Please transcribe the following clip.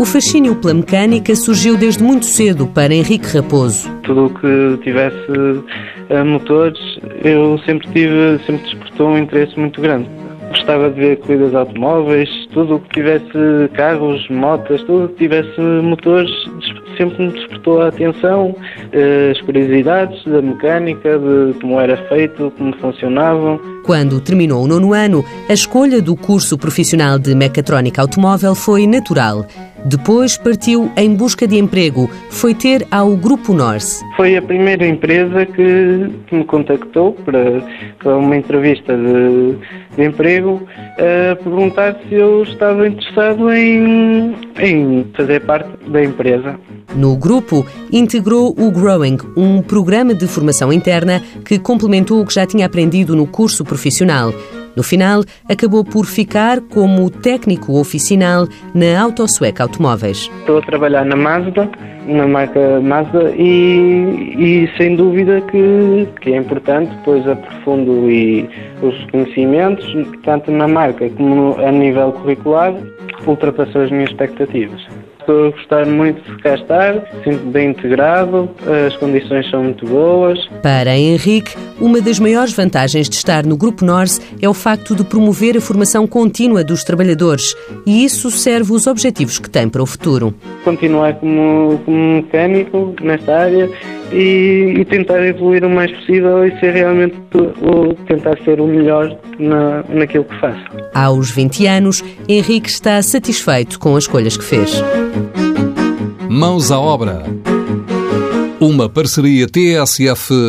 O fascínio pela mecânica surgiu desde muito cedo para Henrique Raposo. Tudo o que tivesse uh, motores, eu sempre tive, sempre despertou um interesse muito grande. Gostava de ver corridas automóveis, tudo o que tivesse carros, motas, tudo o que tivesse motores, sempre me despertou a atenção, eh, as curiosidades da mecânica, de como era feito, como funcionavam. Quando terminou o nono ano, a escolha do curso profissional de mecatrónica automóvel foi natural. Depois partiu em busca de emprego. Foi ter ao Grupo Norse. Foi a primeira empresa que, que me contactou para, para uma entrevista de, de emprego a perguntar se eu estava interessado em, em fazer parte da empresa. No grupo, integrou o Growing, um programa de formação interna que complementou o que já tinha aprendido no curso profissional. No final, acabou por ficar como técnico oficinal na Autosuec Automóveis. Estou a trabalhar na Mazda, na marca Mazda, e, e sem dúvida que, que, é importante, pois aprofundo e os conhecimentos, tanto na marca como a nível curricular, ultrapassou as minhas expectativas. Estou a gostar muito de cá estar, sinto bem integrado, as condições são muito boas. Para Henrique, uma das maiores vantagens de estar no Grupo Norse é o facto de promover a formação contínua dos trabalhadores e isso serve os objetivos que tem para o futuro. Continuar como, como mecânico nesta área e, e, tentar evoluir o mais possível e ser realmente o, tentar ser o melhor na, naquilo que faço. Aos 20 anos, Henrique está satisfeito com as escolhas que fez. Mãos à obra. Uma parceria TSF-IEFP.